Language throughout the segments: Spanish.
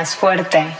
más fuerte.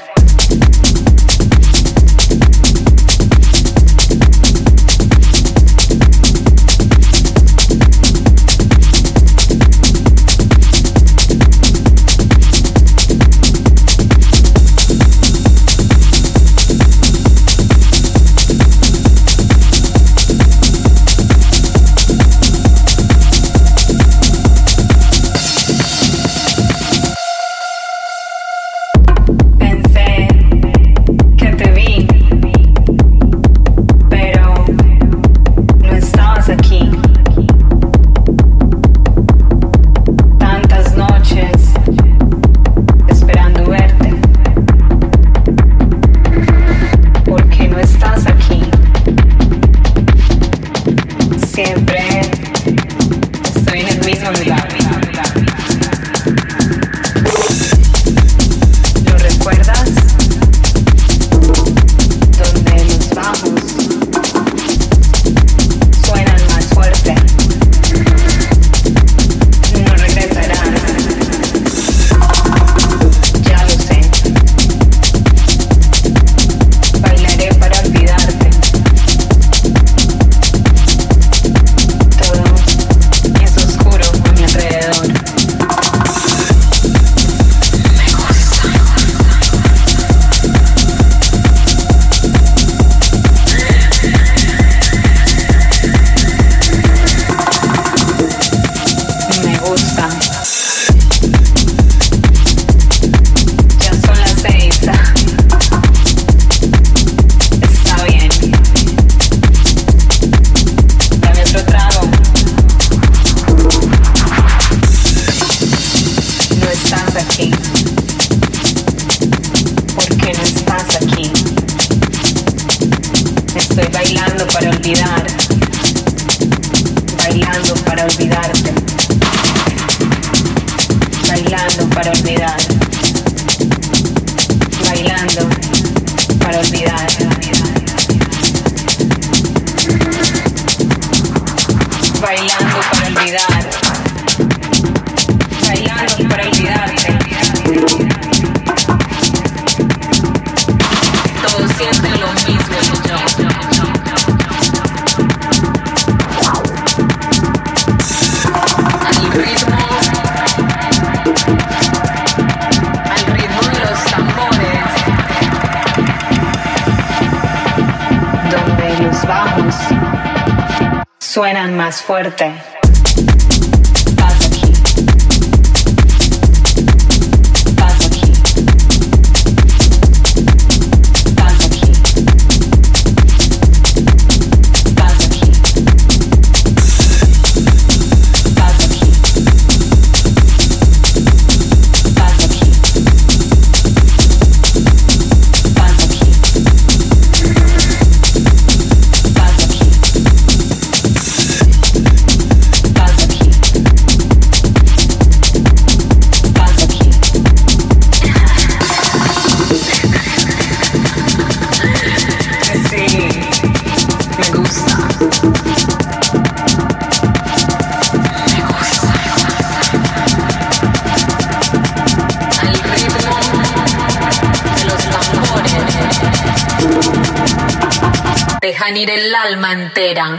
Fuerte. El alma entera.